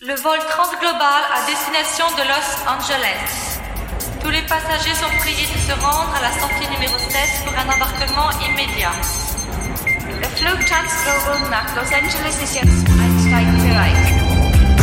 Le vol transglobal à destination de Los Angeles. Tous les passagers sont priés de se rendre à la sortie numéro 7 pour un embarquement immédiat. Le Flug Transglobal nach Los Angeles ist jetzt einsteigbereit.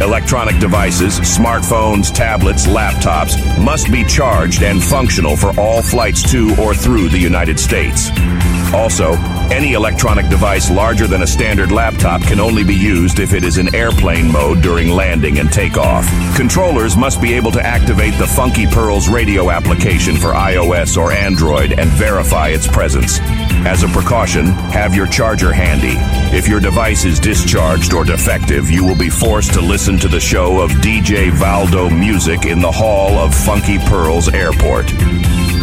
Electronic devices, smartphones, tablets, laptops must be charged and functional for all flights to or through the United States. Also, any electronic device larger than a standard laptop can only be used if it is in airplane mode during landing and takeoff. Controllers must be able to activate the Funky Pearls radio application for iOS or Android and verify its presence. As a precaution, have your charger handy. If your device is discharged or defective, you will be forced to listen to the show of DJ Valdo Music in the hall of Funky Pearls Airport.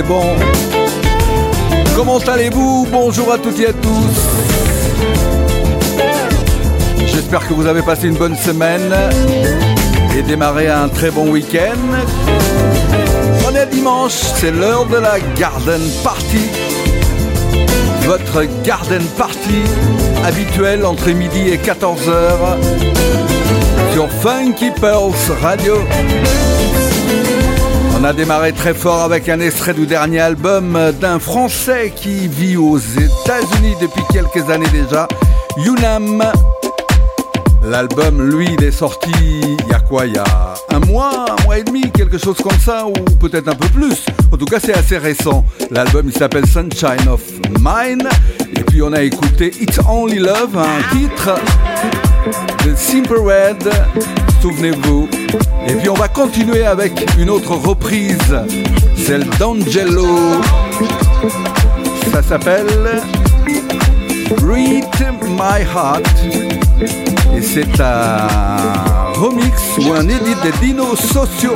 Bon. Comment allez-vous? Bonjour à toutes et à tous. J'espère que vous avez passé une bonne semaine et démarré un très bon week-end. On est dimanche, c'est l'heure de la Garden Party. Votre Garden Party habituel entre midi et 14h sur Funky Pearls Radio. On a démarré très fort avec un extrait du dernier album d'un Français qui vit aux États-Unis depuis quelques années déjà, Yunam. L'album, lui, il est sorti il y a quoi? Il y a un mois, un mois et demi, quelque chose comme ça, ou peut-être un peu plus. En tout cas, c'est assez récent. L'album, il s'appelle Sunshine of Mine. Et puis, on a écouté It's Only Love, un titre de Simple Red. Souvenez-vous. Et puis, on va continuer avec une autre reprise, celle d'Angelo. Ça s'appelle Read My Heart. Et c'est un remix ou un édit des Dinos Sociaux.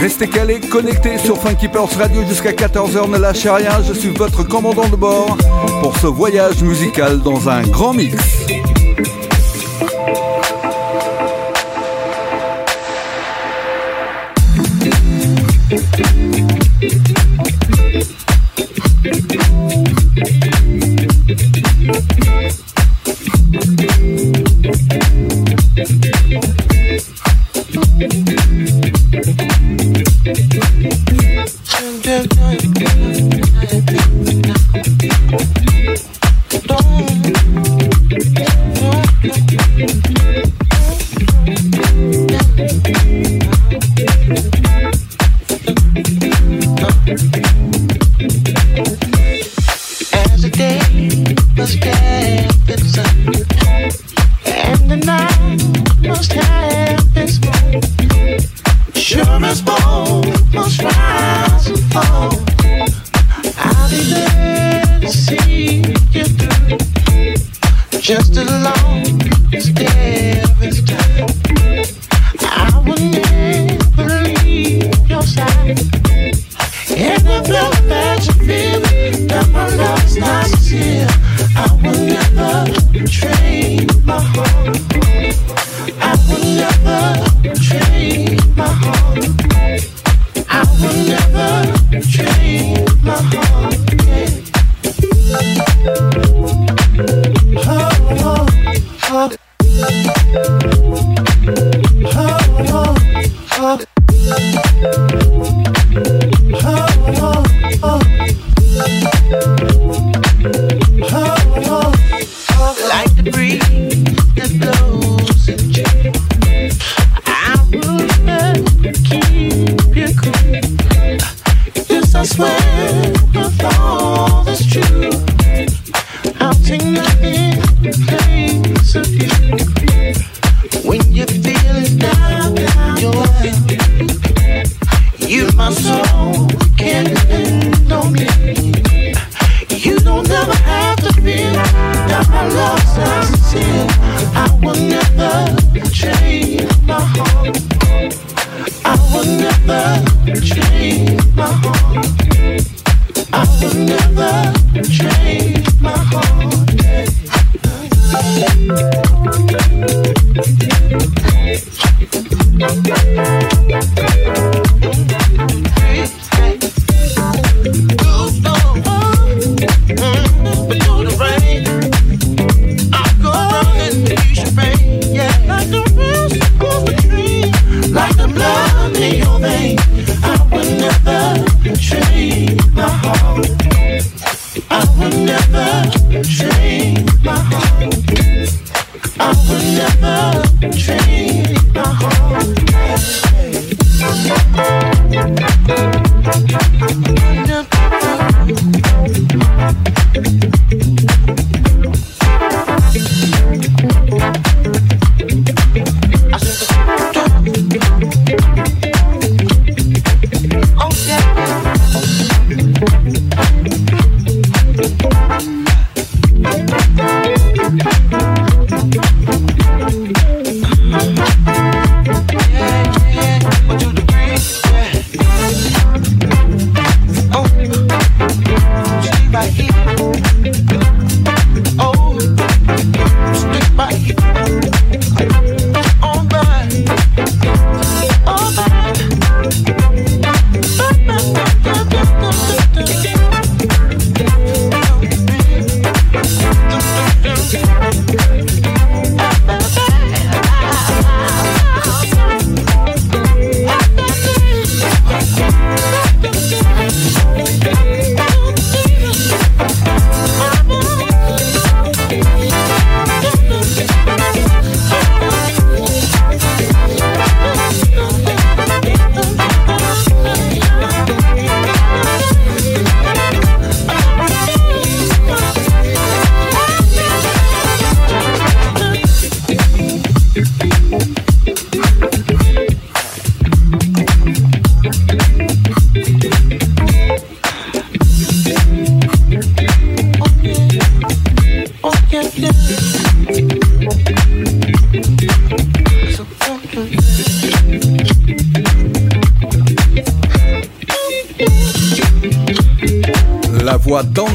Restez calés, connectés sur Funky Radio jusqu'à 14h, ne lâchez rien, je suis votre commandant de bord pour ce voyage musical dans un grand mix. love, love, magic feeling that my love's not sincere. I will never.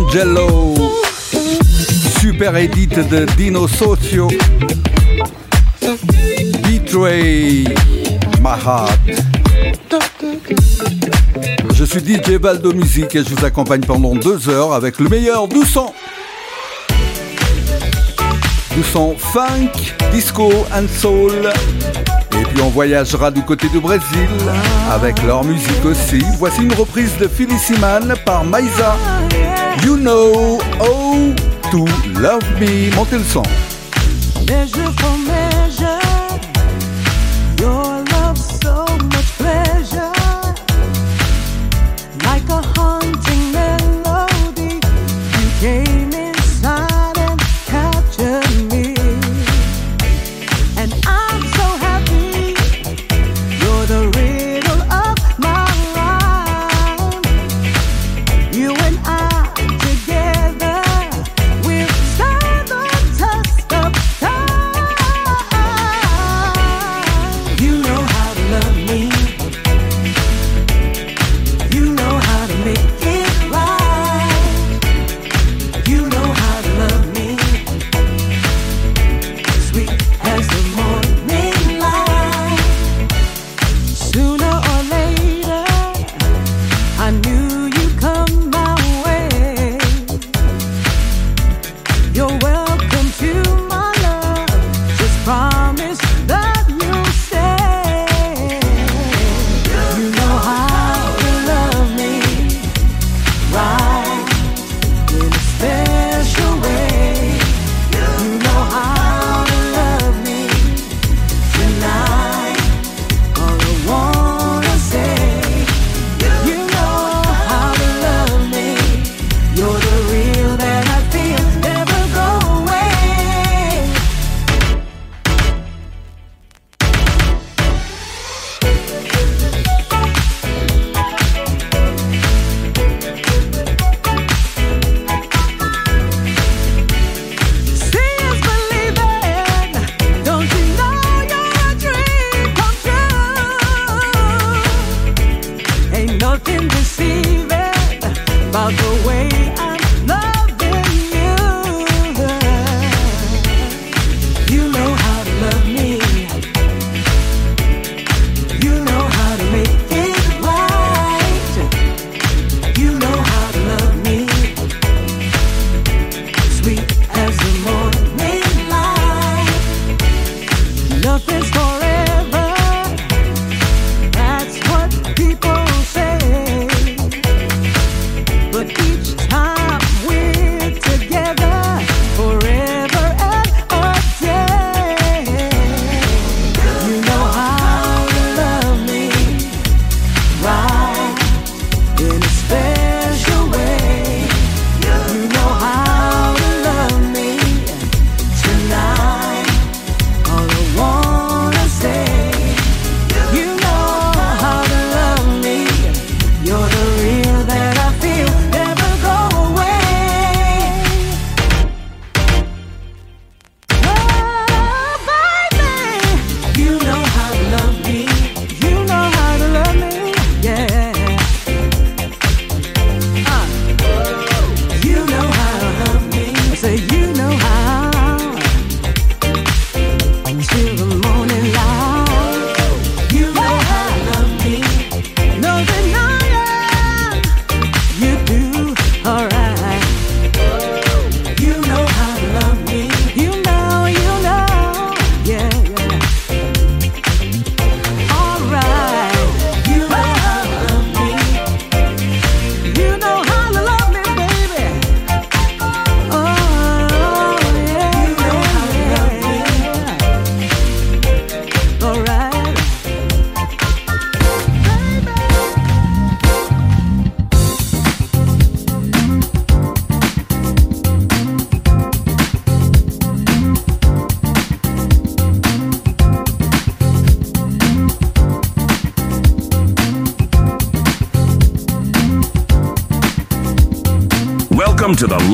Voix d'Angelo. Super edit de Dino Socio. Betray My Heart. Je suis DJ Valdo Musique et je vous accompagne pendant deux heures avec le meilleur du son. Du son funk, disco and soul. Et puis on voyagera du côté du Brésil avec leur musique aussi. Voici une reprise de Feliciman par Maïsa. You know how to love me. Montez le.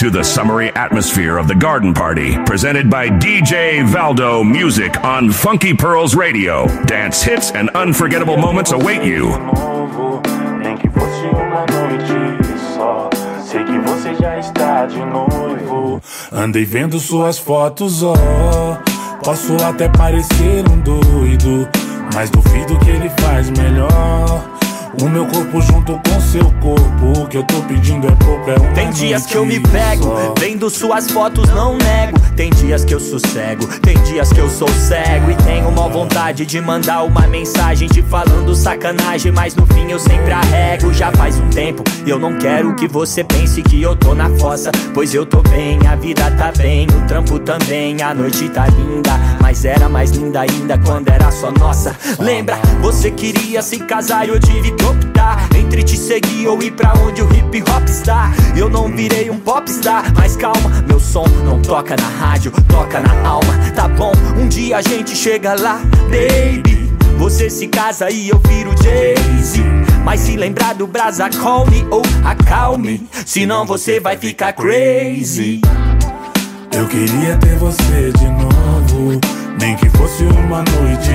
Into the summery atmosphere of the garden party, presented by DJ Valdo Music on Funky Pearls Radio. Dance hits and unforgettable moments await you. Andei vendo suas fotos, ó. Oh, posso até parecer um doido, mas duvido que ele faz melhor. O meu corpo junto com seu corpo. O que eu tô pedindo é pouco, é uma Tem dias que eu me pego, só. vendo suas fotos, não nego. Tem dias que eu sossego, tem dias que eu sou cego. E tenho uma vontade de mandar uma mensagem te falando sacanagem. Mas no fim eu sempre arrego. Já faz um tempo, eu não quero que você pense que eu tô na fossa. Pois eu tô bem, a vida tá bem, o trampo também. A noite tá linda, mas era mais linda ainda quando era só nossa. Lembra, você queria se casar e eu tive que optar entre te seguir ou ir pra onde o hip hop está. Eu não virei um popstar, mas calma, meu som não toca na rádio, toca na alma. Tá bom, um dia a gente chega lá, baby. Você se casa e eu viro Jay-Z. Mas se lembrar do brasa, call me ou acalme. Senão você vai ficar crazy. Eu queria ter você de novo. Nem que fosse uma noite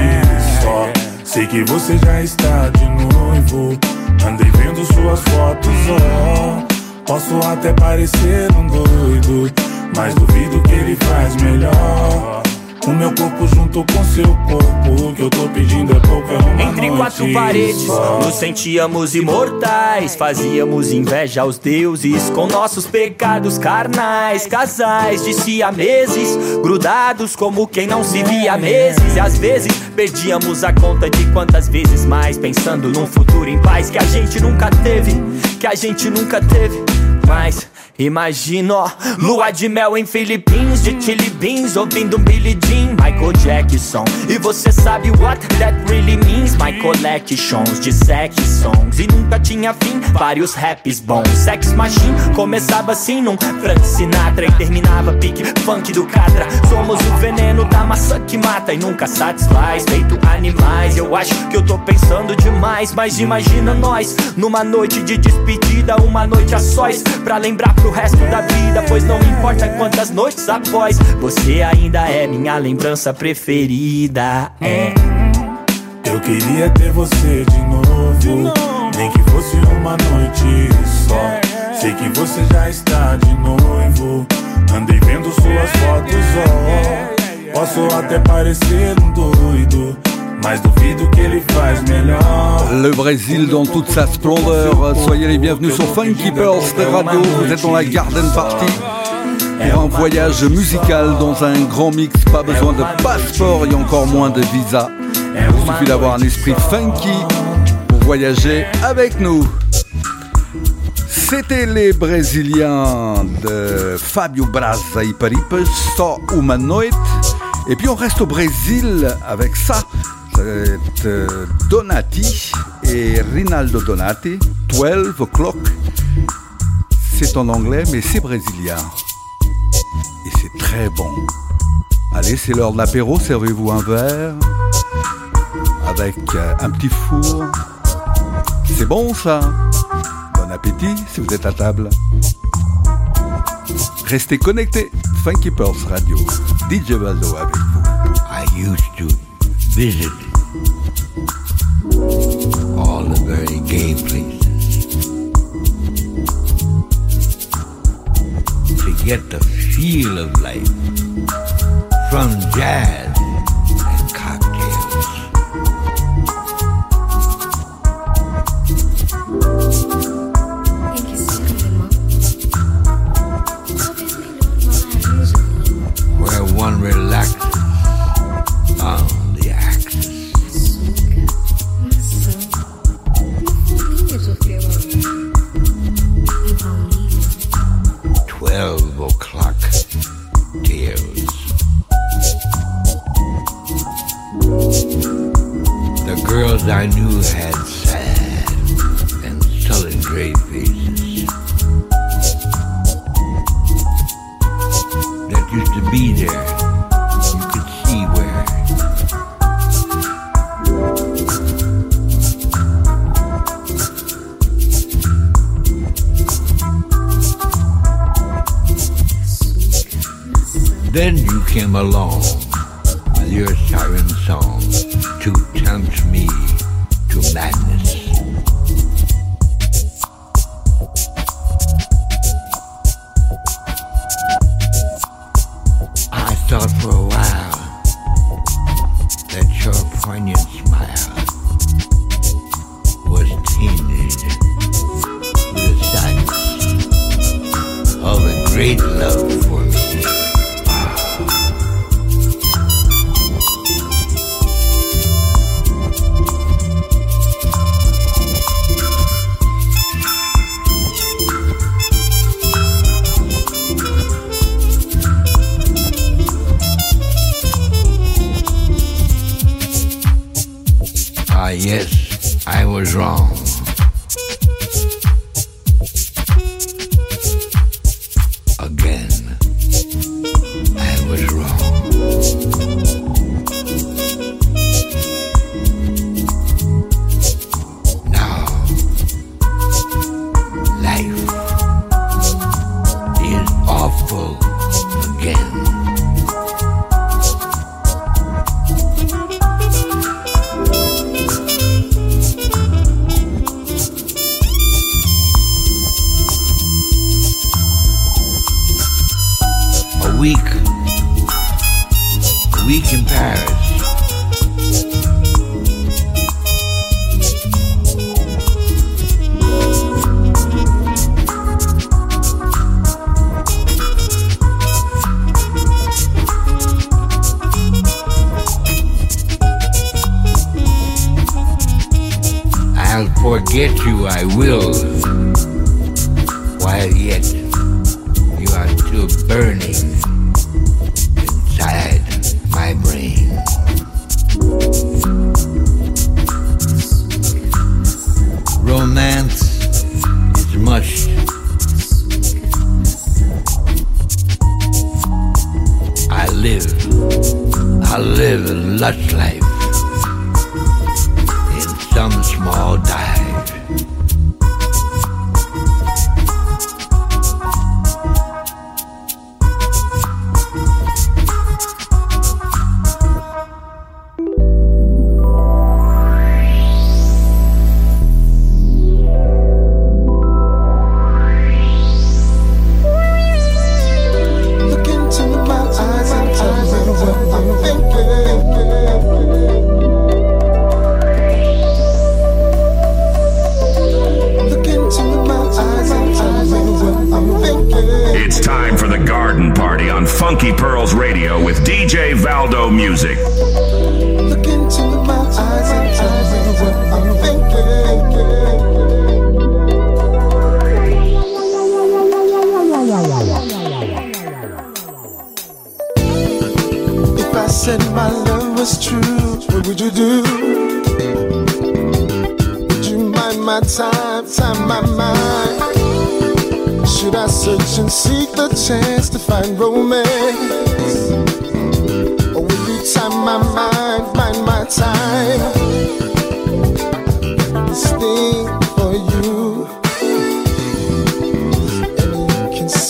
só. Sei que você já está de noivo. Andei vendo suas fotos, ó. Oh. Posso até parecer um doido, mas duvido que ele faz melhor. O meu corpo junto com seu corpo. O que eu tô pedindo é pouco, é uma Entre quatro paredes, só. nos sentíamos imortais. Fazíamos inveja aos deuses com nossos pecados carnais. Casais de siameses, grudados como quem não se via há meses. E às vezes perdíamos a conta de quantas vezes mais. Pensando num futuro em paz que a gente nunca teve. Que a gente nunca teve. Mas Imagino lua de mel em Philippines De chili beans ouvindo Billie Jean Michael Jackson. E você sabe what that really means? My collections de sex songs. E nunca tinha fim, vários raps bons. Sex Machine começava assim num Frank Sinatra. E terminava pique funk do Catra. Somos o veneno da maçã que mata E nunca satisfaz, feito animais Eu acho que eu tô pensando demais. Mas imagina nós Numa noite de despedida Uma noite a sós. Pra lembrar pro resto da vida. Pois não importa quantas noites após, você ainda é minha lembrança preferida. É. Eu queria ter você de novo, de novo. nem que fosse uma noite só. Sei que você já está de noivo. Andei vendo suas fotos, ó. Oh. Posso até parecer um doido. Le Brésil dans toute sa splendeur. Soyez les bienvenus sur Funky Pearls de Radio. Vous êtes dans la Garden Party pour un voyage musical dans un grand mix. Pas besoin de passeport et encore moins de visa. Il suffit d'avoir un esprit funky pour voyager avec nous. C'était les Brésiliens de Fabio Braza et Paripe, So Humanoid. Et puis on reste au Brésil avec ça. C'est euh, Donati et Rinaldo Donati, 12 o'clock. C'est en anglais, mais c'est brésilien. Et c'est très bon. Allez, c'est l'heure de l'apéro, servez-vous un verre avec euh, un petit four. C'est bon ça? Bon appétit si vous êtes à table. Restez connectés. Funky Radio. DJ Baldo avec vous. I used to visit. All the very gay places. To get the feel of life. From jazz girls I knew had sad and sullen gray faces that used to be there. You could see where. Then you came along with your siren song to and me.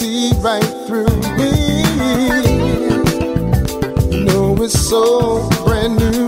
see right through me. No, it's so brand new.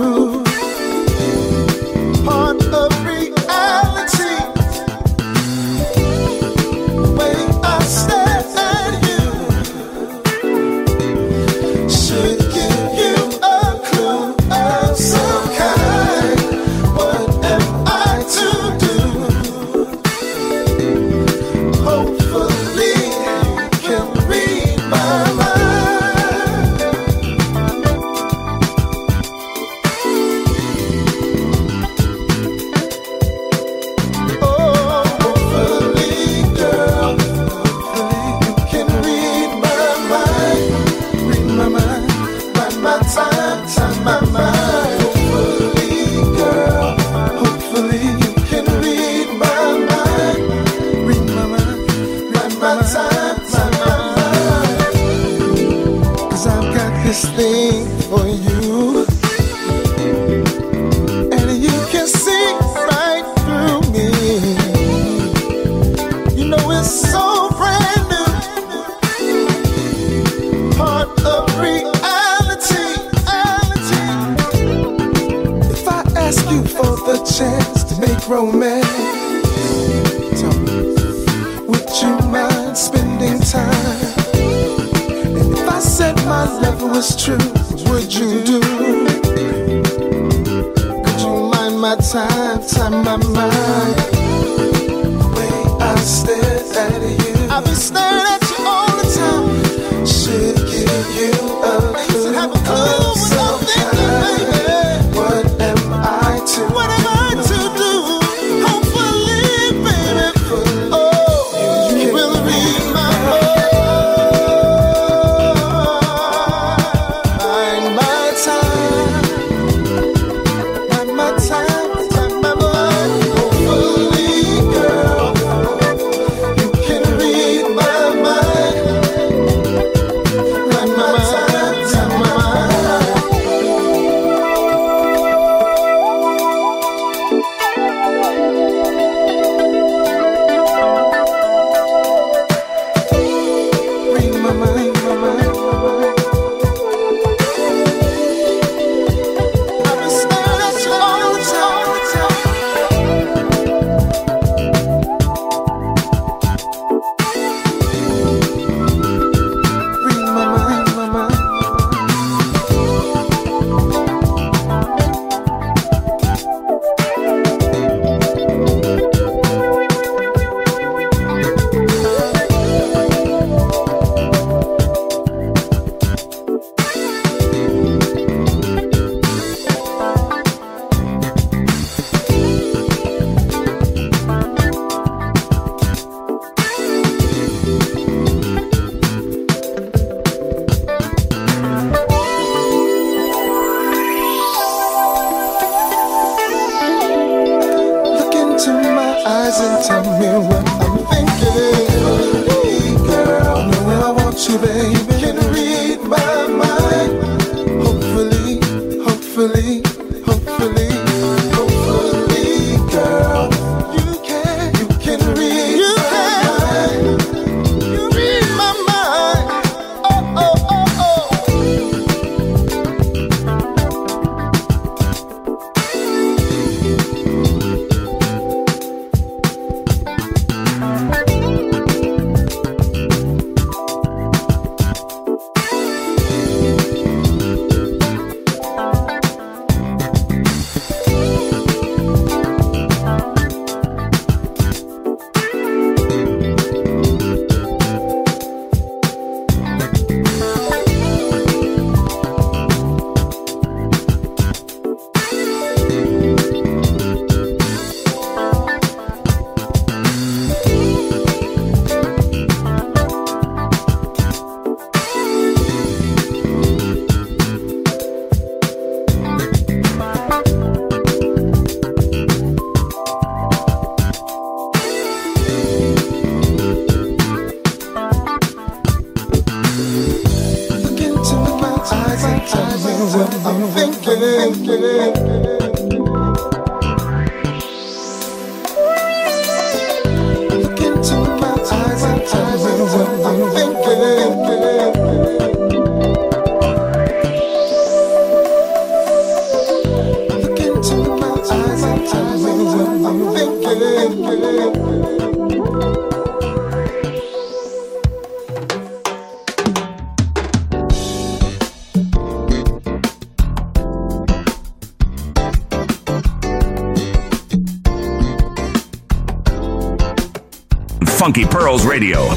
Funky Pearls Radio.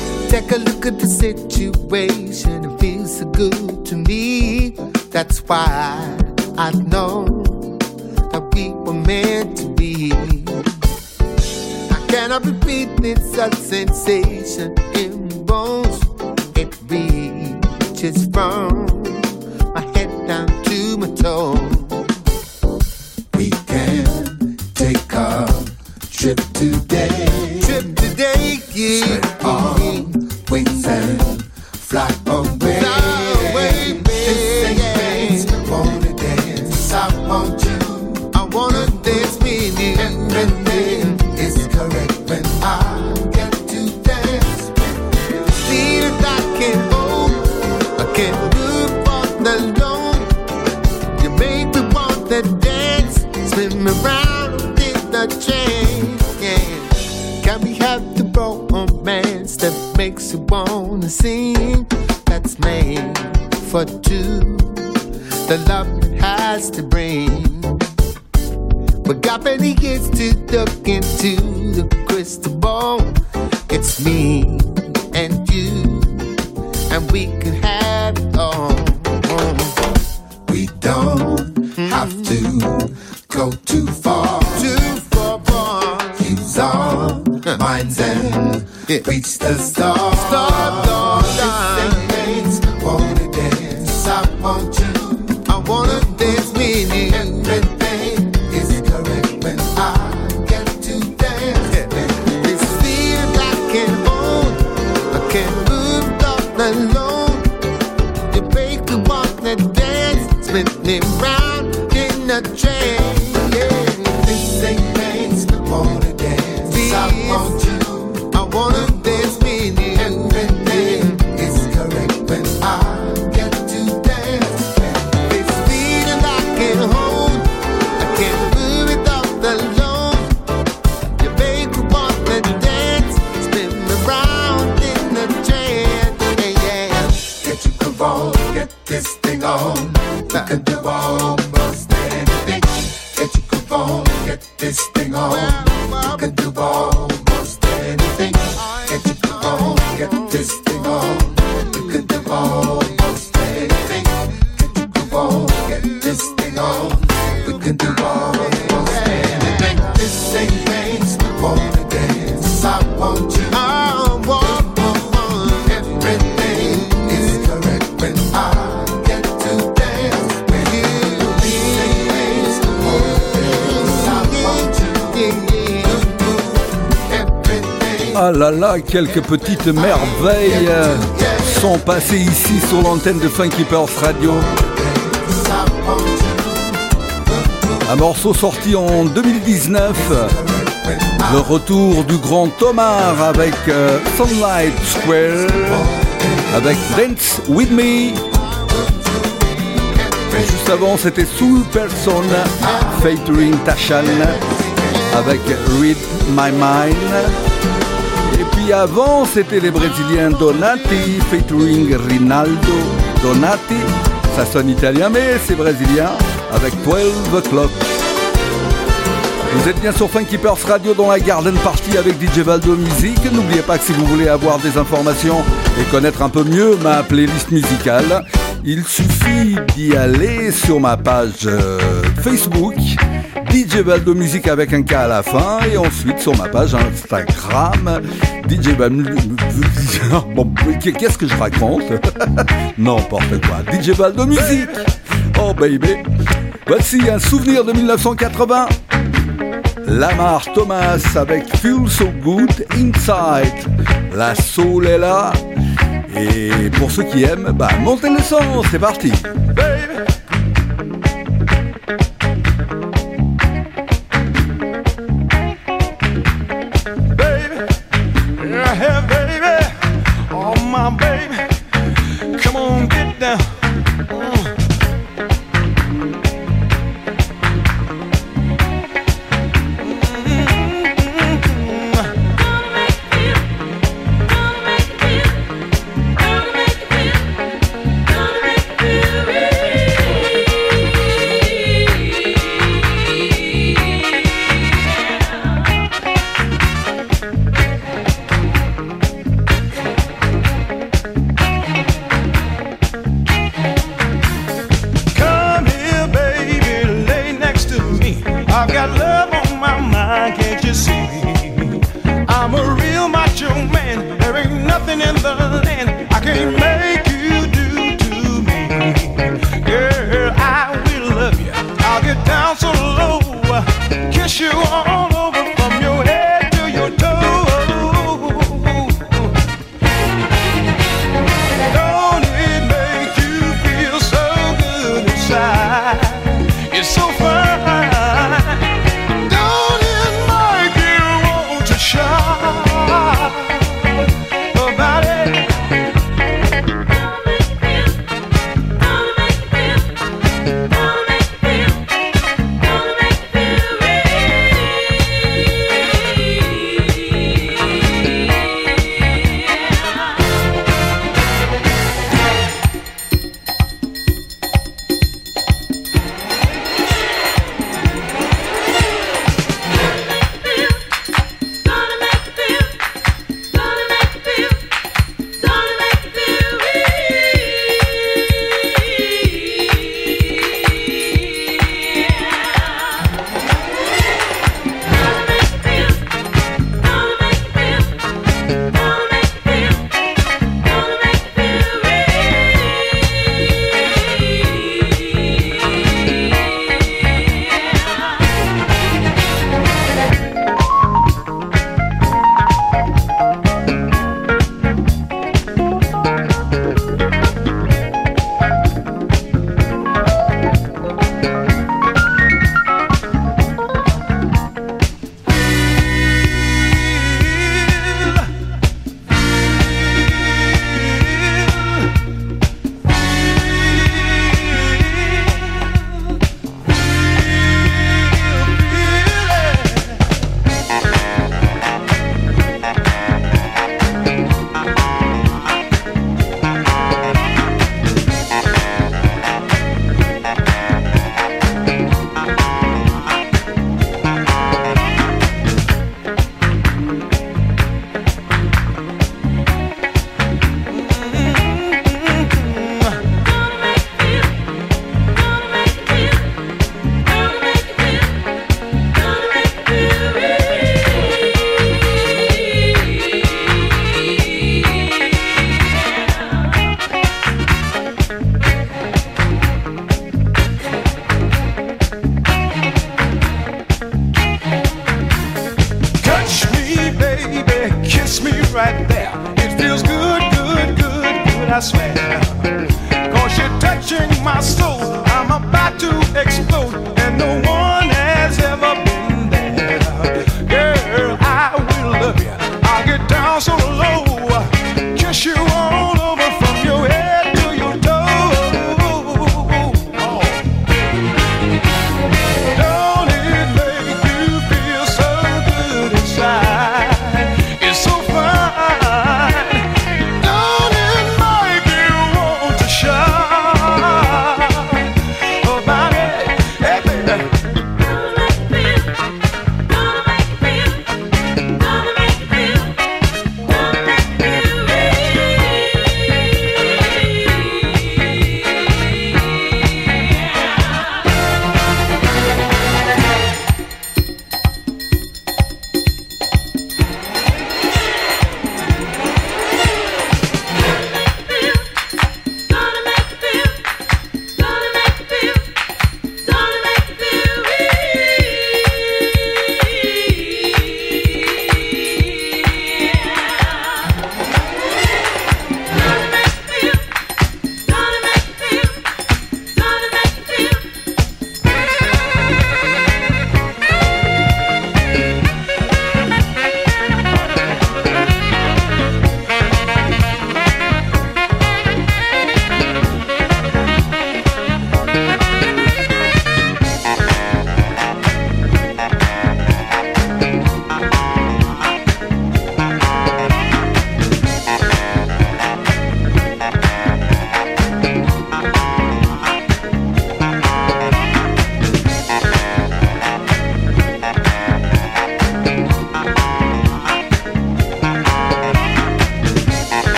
Quelques petites merveilles sont passées ici sur l'antenne de Funky Radio. Un morceau sorti en 2019. Le retour du grand Tomar avec euh, Sunlight Square, avec Dance With Me. Juste avant, c'était Soul Person featuring Tashan avec Read My Mind. Et puis avant, c'était les Brésiliens Donati featuring Rinaldo Donati. Ça sonne italien, mais c'est brésilien avec 12 O'Clock. Vous êtes bien sur Funky Pearls Radio dans la Garden Party avec DJ Valdo Music. N'oubliez pas que si vous voulez avoir des informations et connaître un peu mieux ma playlist musicale, il suffit d'y aller sur ma page euh, Facebook DJ Valdo Music avec un K à la fin et ensuite sur ma page Instagram DJ Valdo Bon, qu'est-ce que je raconte? N'importe quoi. DJ Valdo Music. Oh baby. Voici un souvenir de 1980. Lamar Thomas avec Feel So Good Inside. La soul est là. Et pour ceux qui aiment, bah montez le son, c'est parti.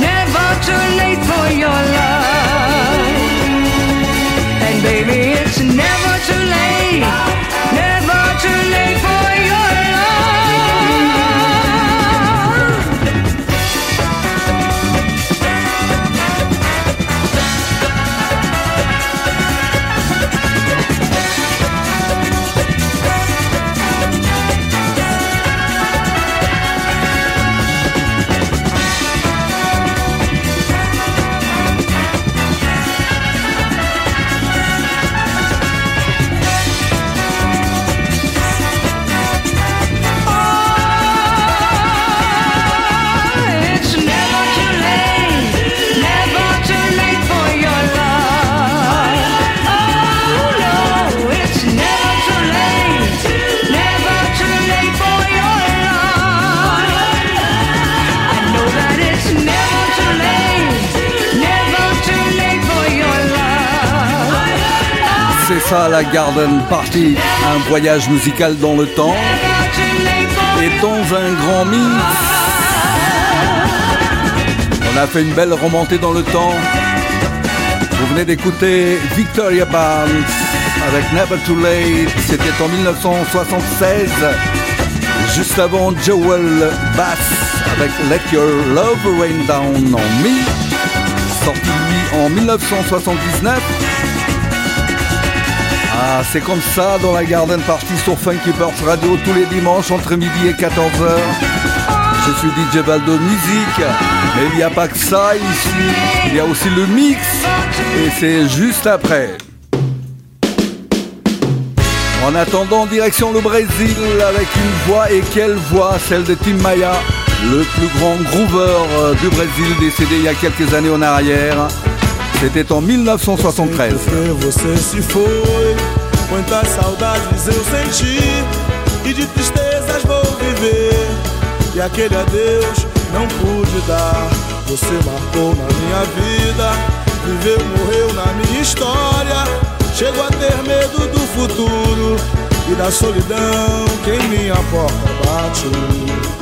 Never too late for your love. La Garden Party, un voyage musical dans le temps et dans un grand mix. On a fait une belle remontée dans le temps. Vous venez d'écouter Victoria Barnes avec Never Too Late. C'était en 1976. Juste avant Joel Bass avec Let Your Love Rain Down on Me. Sorti lui en 1979. Ah, c'est comme ça dans la Garden Party sur Funky Burst Radio tous les dimanches entre midi et 14h. Je suis DJ Baldo Musique, mais il n'y a pas que ça ici, il y a aussi le mix et c'est juste après. En attendant, direction le Brésil avec une voix et quelle voix, celle de Tim Maia, le plus grand groover euh, du Brésil décédé il y a quelques années en arrière. C'était en 1973. Porque você se foi, quantas saudades eu senti e de tristezas vou viver. E aquele adeus não pude dar. Você marcou na minha vida, viveu, morreu na minha história. Chego a ter medo do futuro e da solidão que em minha porta bate.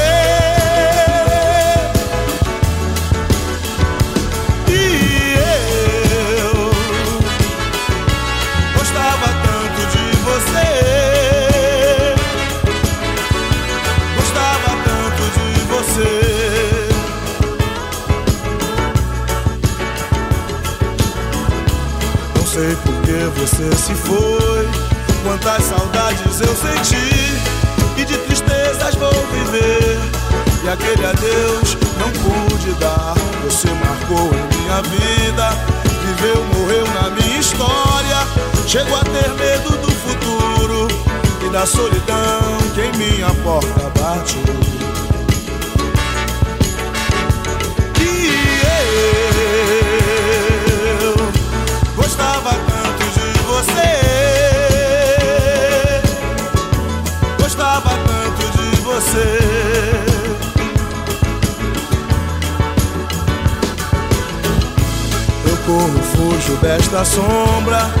Chego a ter medo do futuro e da solidão que em minha porta bate. gostava tanto de você. Gostava tanto de você. Eu corro, fujo desta sombra.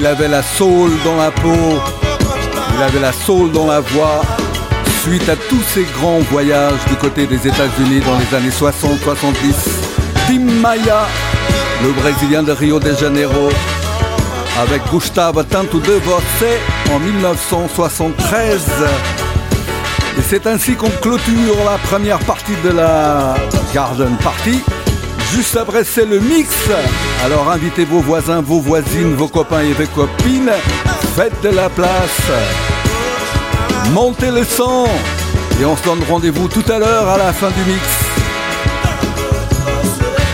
Il avait la soul dans la peau, il avait la soul dans la voix. Suite à tous ces grands voyages du côté des États-Unis dans les années 60-70, Tim Maia, le Brésilien de Rio de Janeiro, avec Gustavo Tanto de Você en 1973. Et c'est ainsi qu'on clôture la première partie de la Garden Party. Juste après, c'est le mix. Alors invitez vos voisins, vos voisines, vos copains et vos copines. Faites de la place. Montez le son. Et on se donne rendez-vous tout à l'heure à la fin du mix.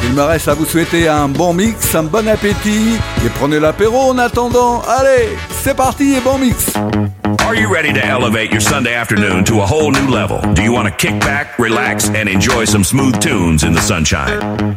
Il me reste à vous souhaiter un bon mix, un bon appétit. Et prenez l'apéro en attendant. Allez, c'est parti et bon mix. Are you ready to elevate your Sunday afternoon to a whole new level? Do you want to kick back, relax, and enjoy some smooth tunes in the sunshine?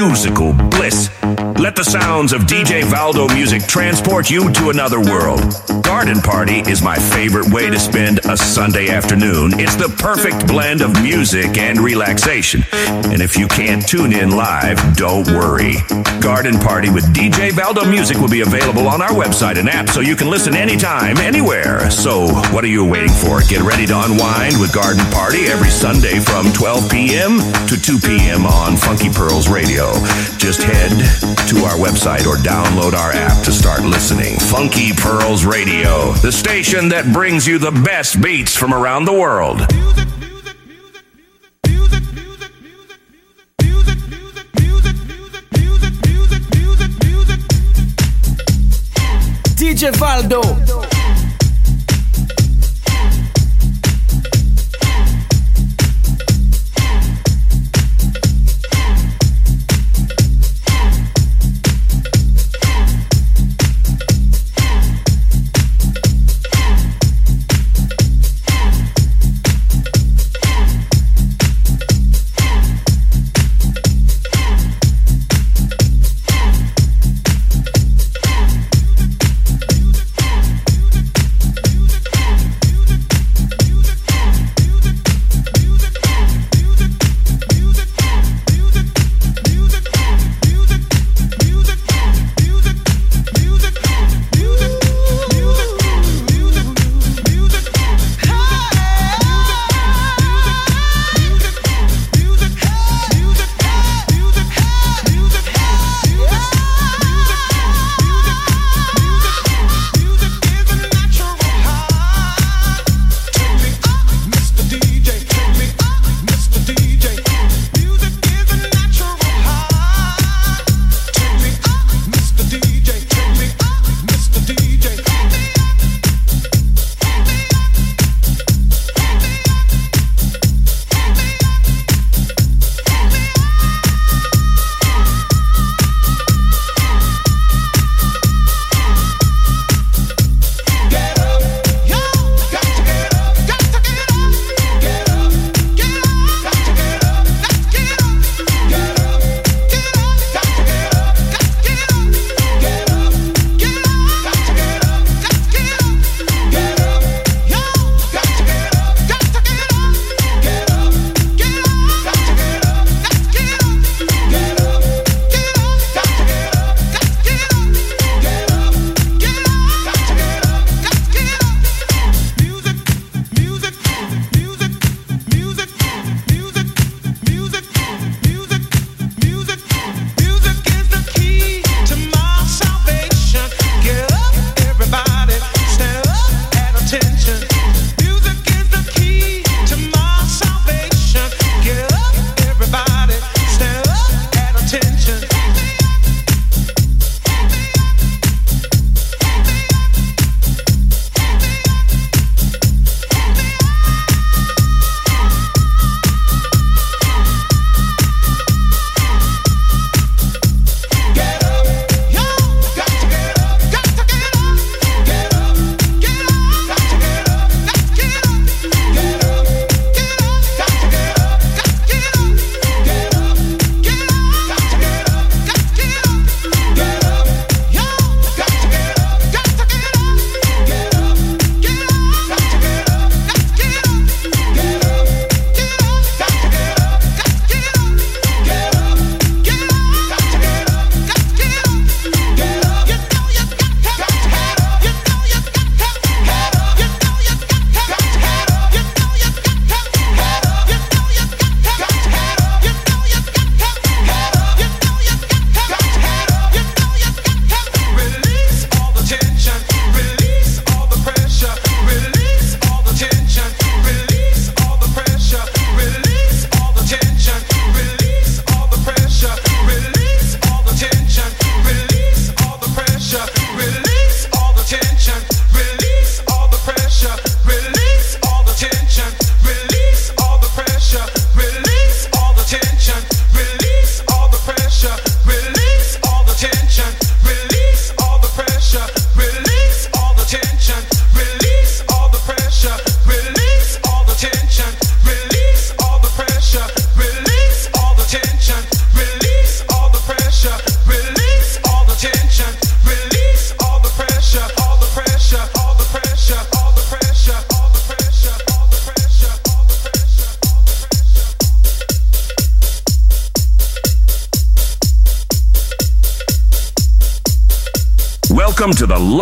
musical bliss. Let the sounds of DJ Valdo music transport you to another world. Garden Party is my favorite way to spend a Sunday afternoon. It's the perfect blend of music and relaxation. And if you can't tune in live, don't worry. Garden Party with DJ Valdo Music will be available on our website and app so you can listen anytime, anywhere. So, what are you waiting for? Get ready to unwind with Garden Party every Sunday from 12 p.m. to 2 p.m. on Funky Pearls Radio. Just head to our website or download our app to start listening. Funky Pearls Radio, the station that brings you the best beats from around the world. DJ Valdo.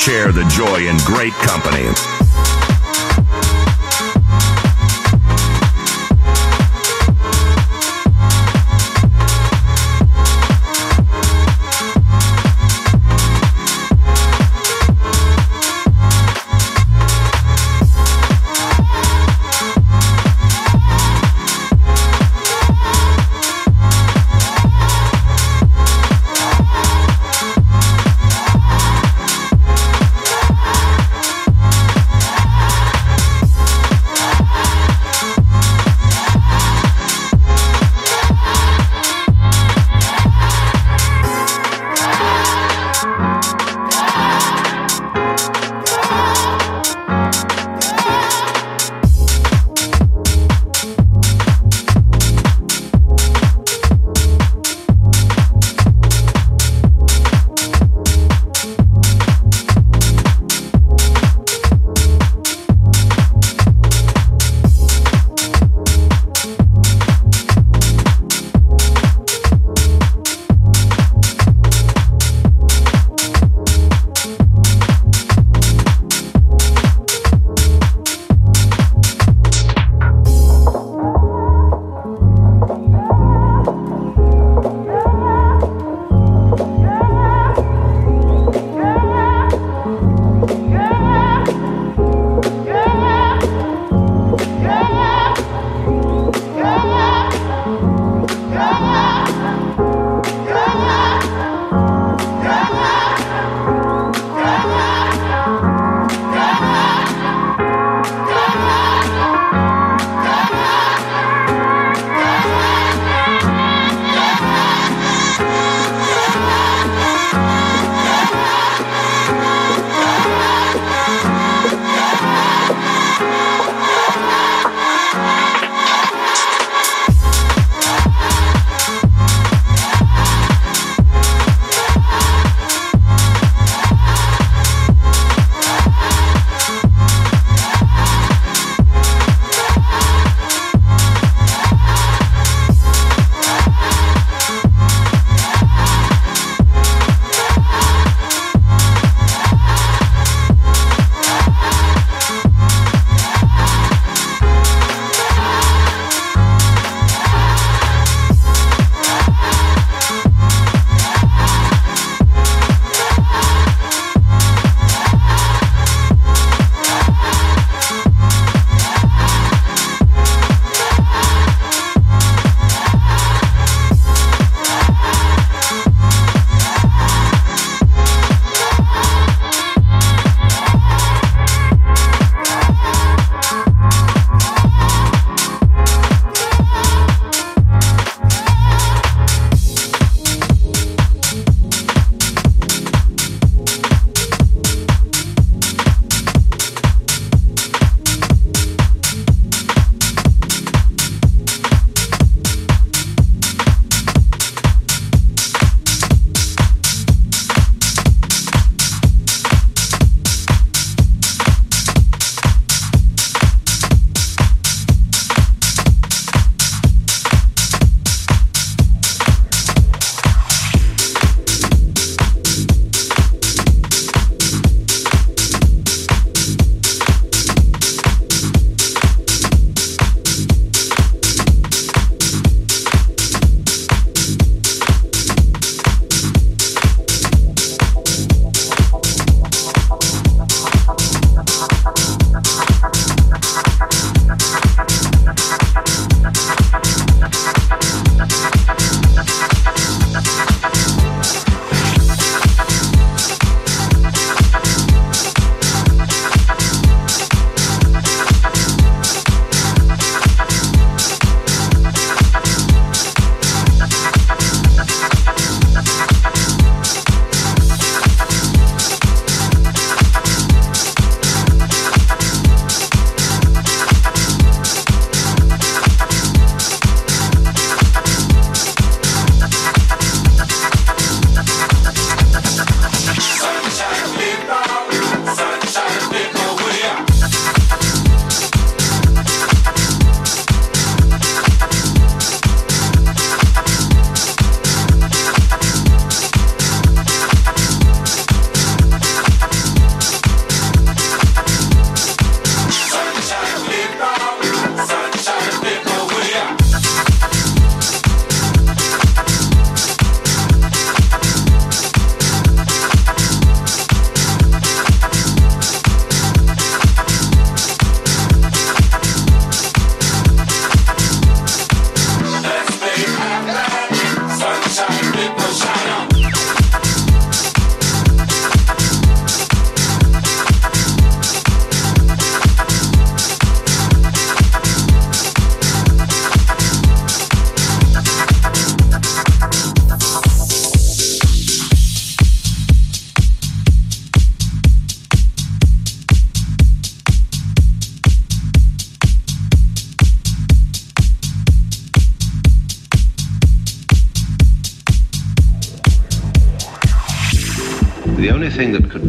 Share the joy in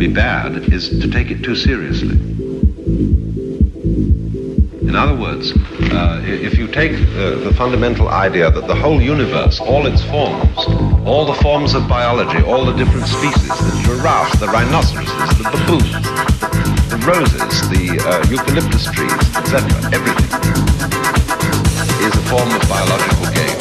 be bad is to take it too seriously. In other words, uh, if you take uh, the fundamental idea that the whole universe, all its forms, all the forms of biology, all the different species, the giraffe, the rhinoceroses, the baboons, the, the roses, the uh, eucalyptus trees, etc., everything is a form of biological game.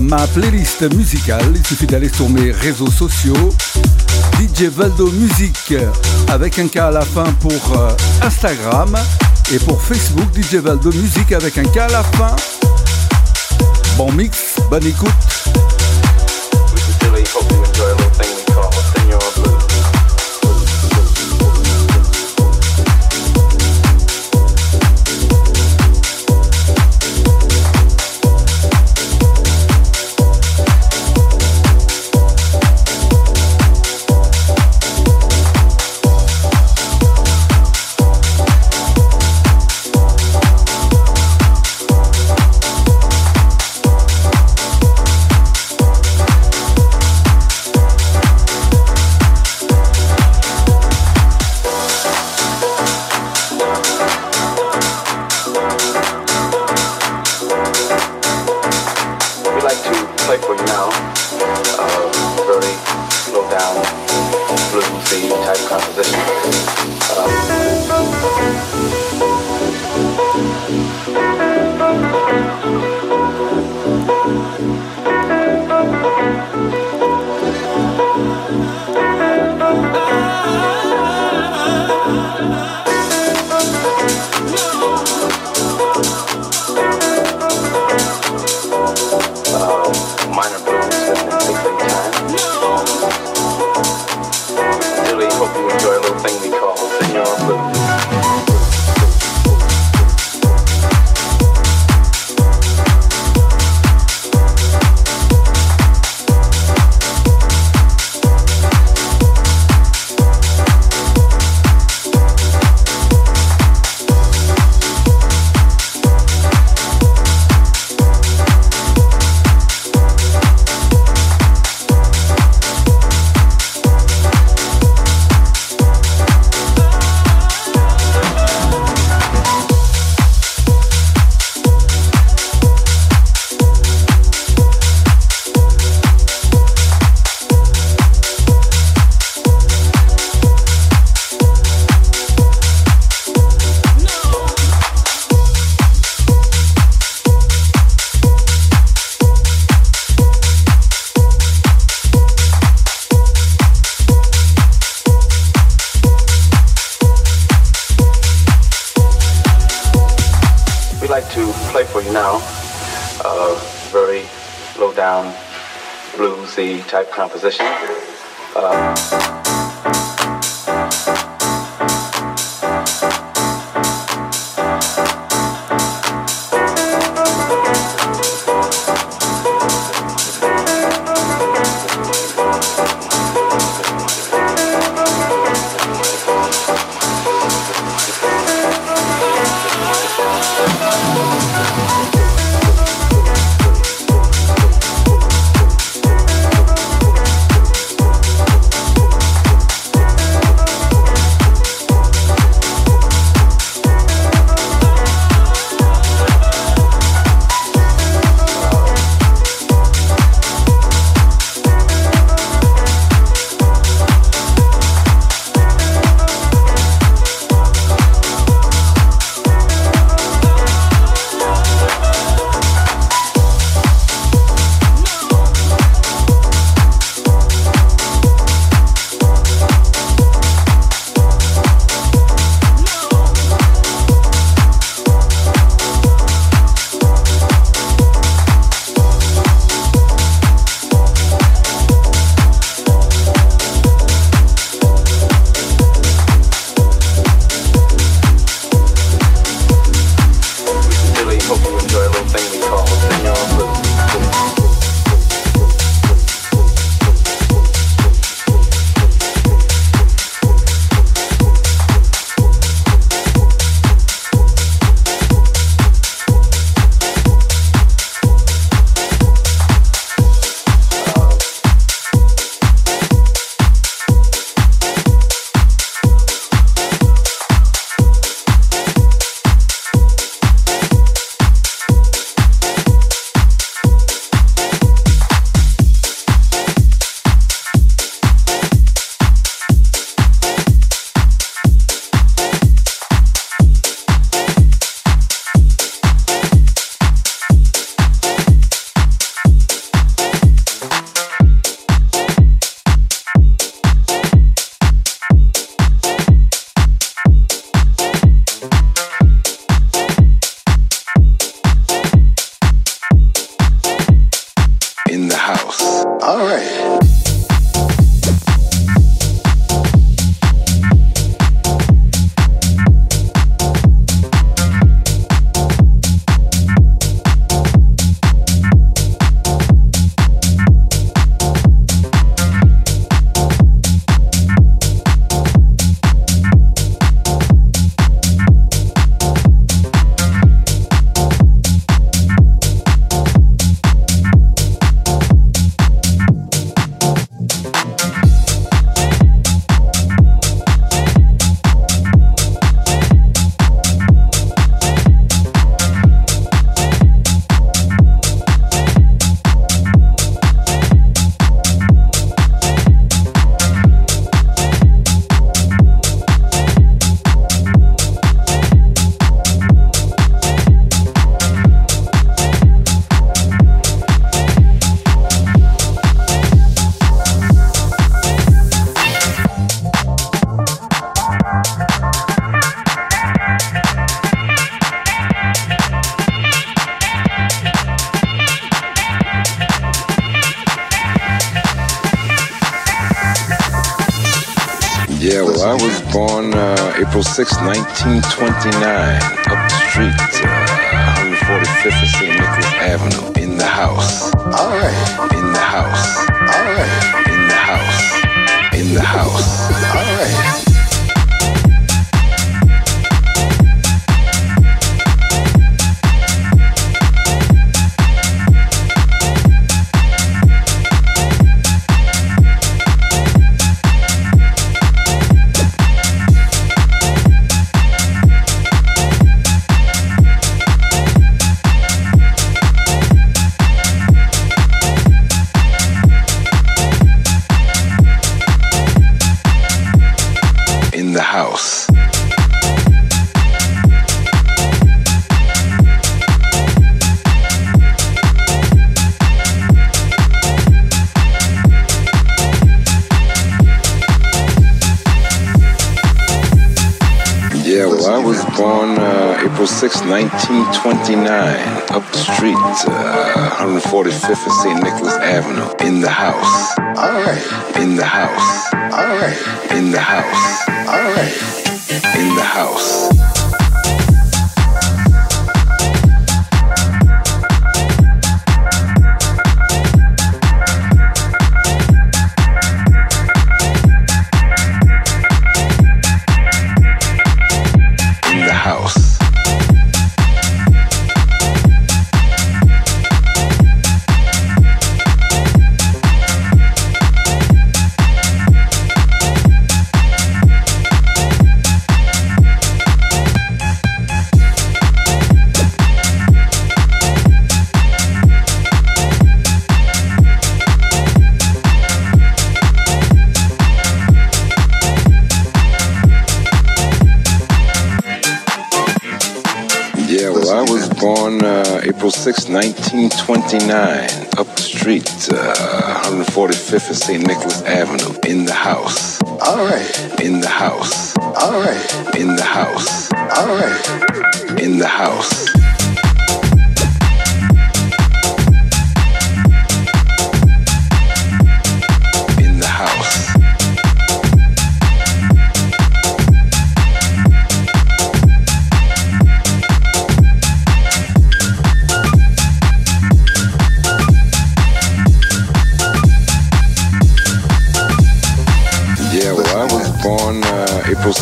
Ma playlist musicale, il suffit d'aller sur mes réseaux sociaux. DJ Valdo Music avec un K à la fin pour euh, Instagram et pour Facebook DJ Valdo Music avec un K à la fin. Bon mix, bonne écoute.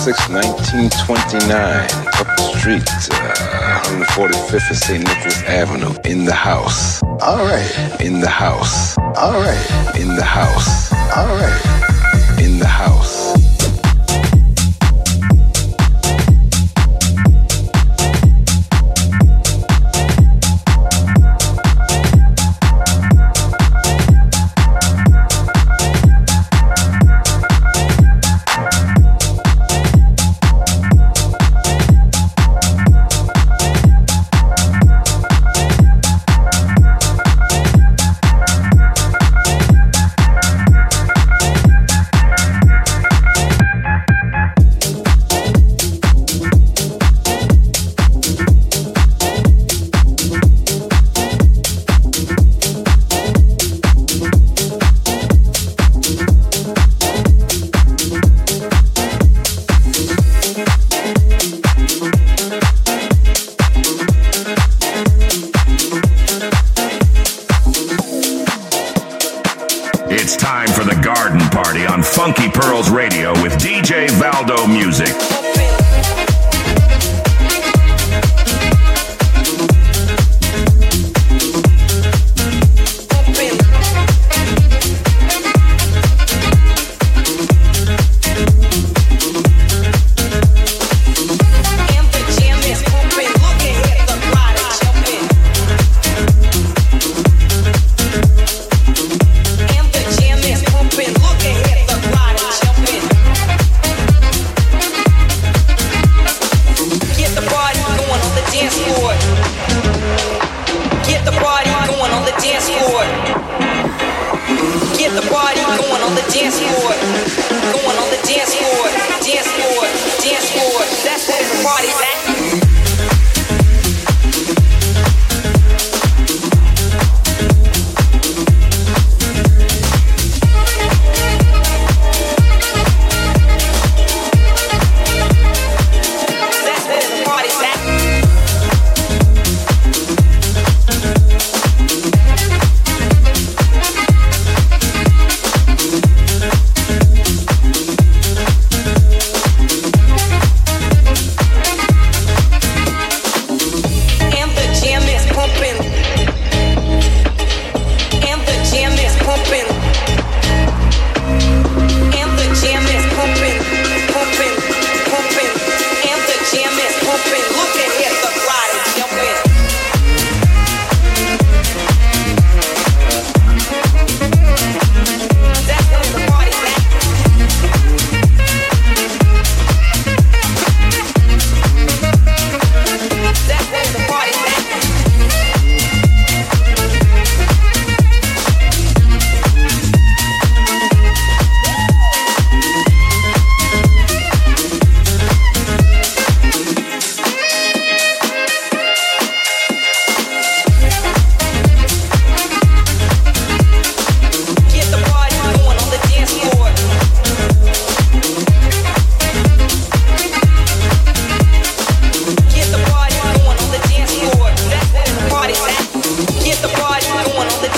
1929, up the street, uh, 145th of St. Nicholas Avenue, in the house. All right. In the house. All right. In the house. All right.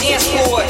pessoas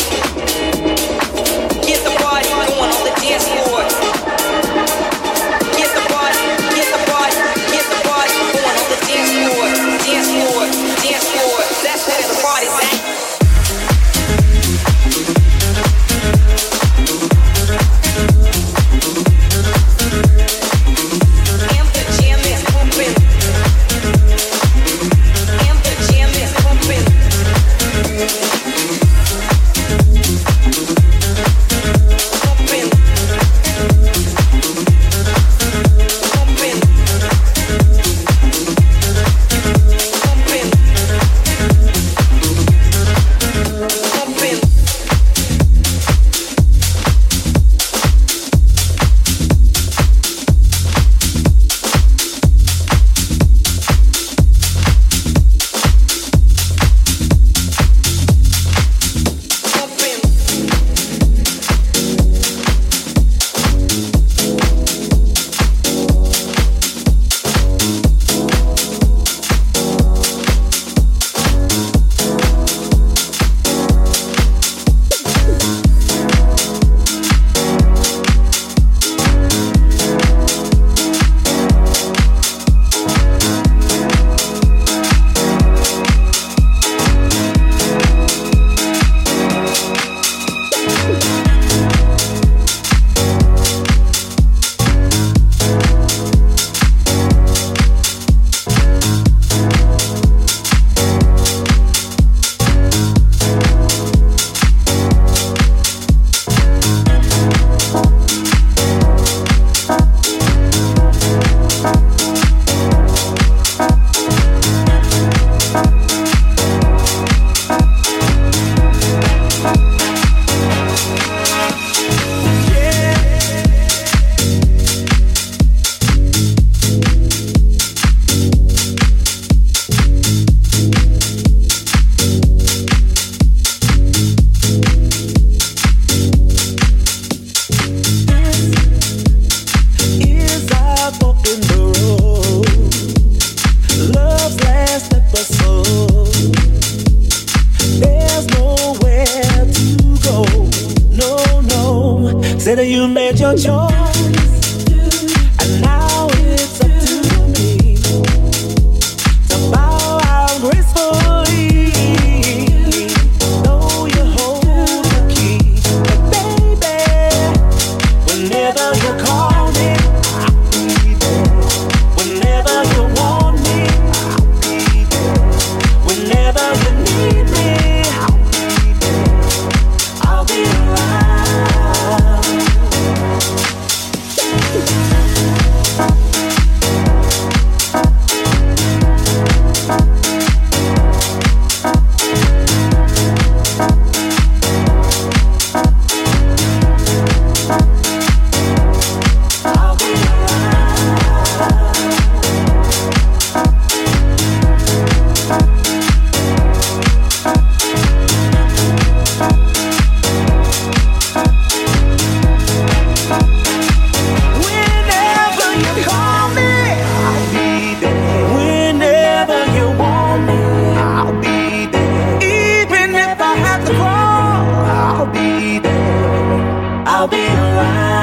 I'll be around.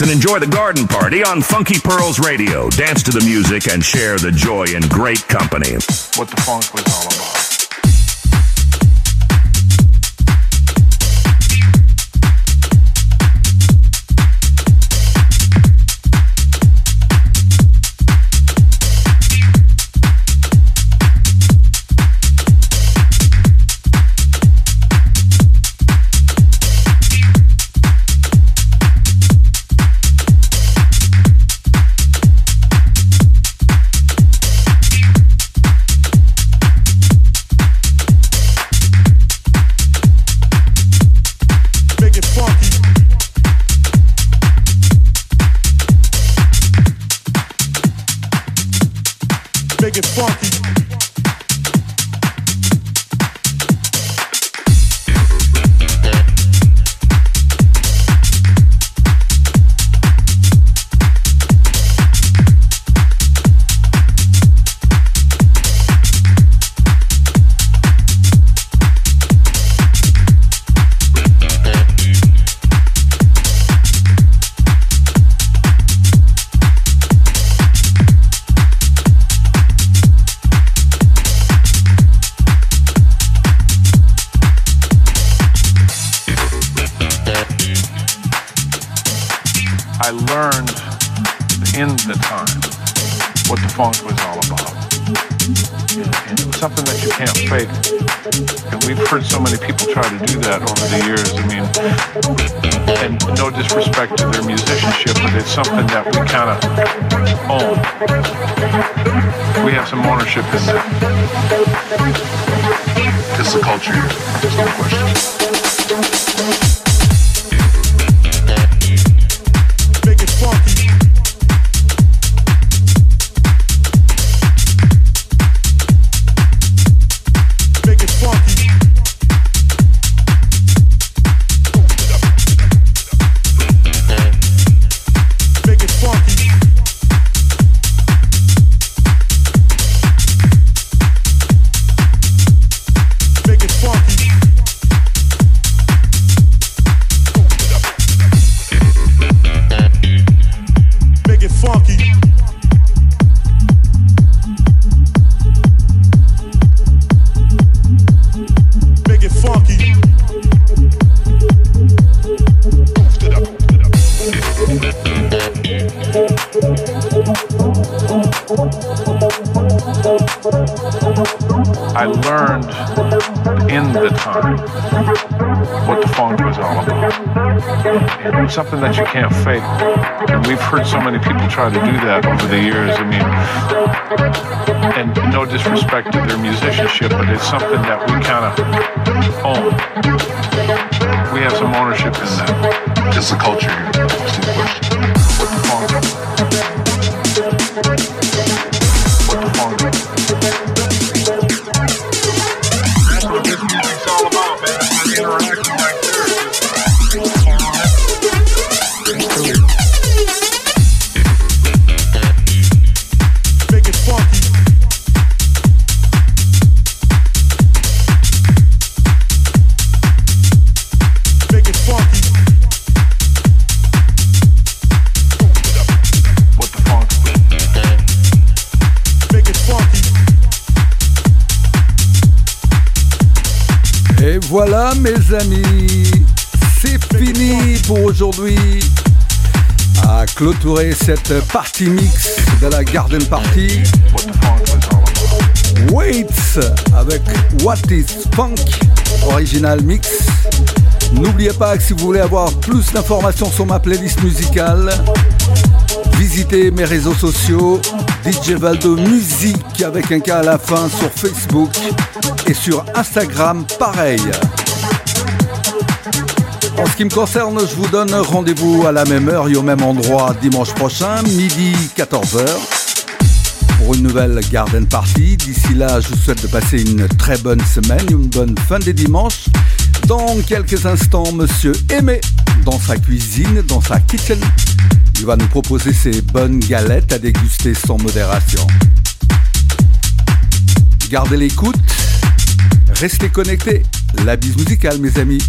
And enjoy the garden party on Funky Pearls Radio. Dance to the music and share the joy in great company. What the funk was all about. learned in the time what the funk was all about. And it was something that you can't fake. And we've heard so many people try to do that over the years. I mean, and no disrespect to their musicianship, but it's something that we kind of own. We have some ownership in that. It's the culture. There's no question. Cette partie mix de la Garden Party. Waits avec What is Funk, original mix. N'oubliez pas que si vous voulez avoir plus d'informations sur ma playlist musicale, visitez mes réseaux sociaux, DJ Valdo Musique avec un K à la fin sur Facebook et sur Instagram pareil. En ce qui me concerne, je vous donne rendez-vous à la même heure et au même endroit dimanche prochain, midi 14h, pour une nouvelle Garden Party. D'ici là, je vous souhaite de passer une très bonne semaine, une bonne fin des dimanches. Dans quelques instants, Monsieur Aimé, dans sa cuisine, dans sa kitchen, il va nous proposer ses bonnes galettes à déguster sans modération. Gardez l'écoute, restez connectés. La bise musicale, mes amis.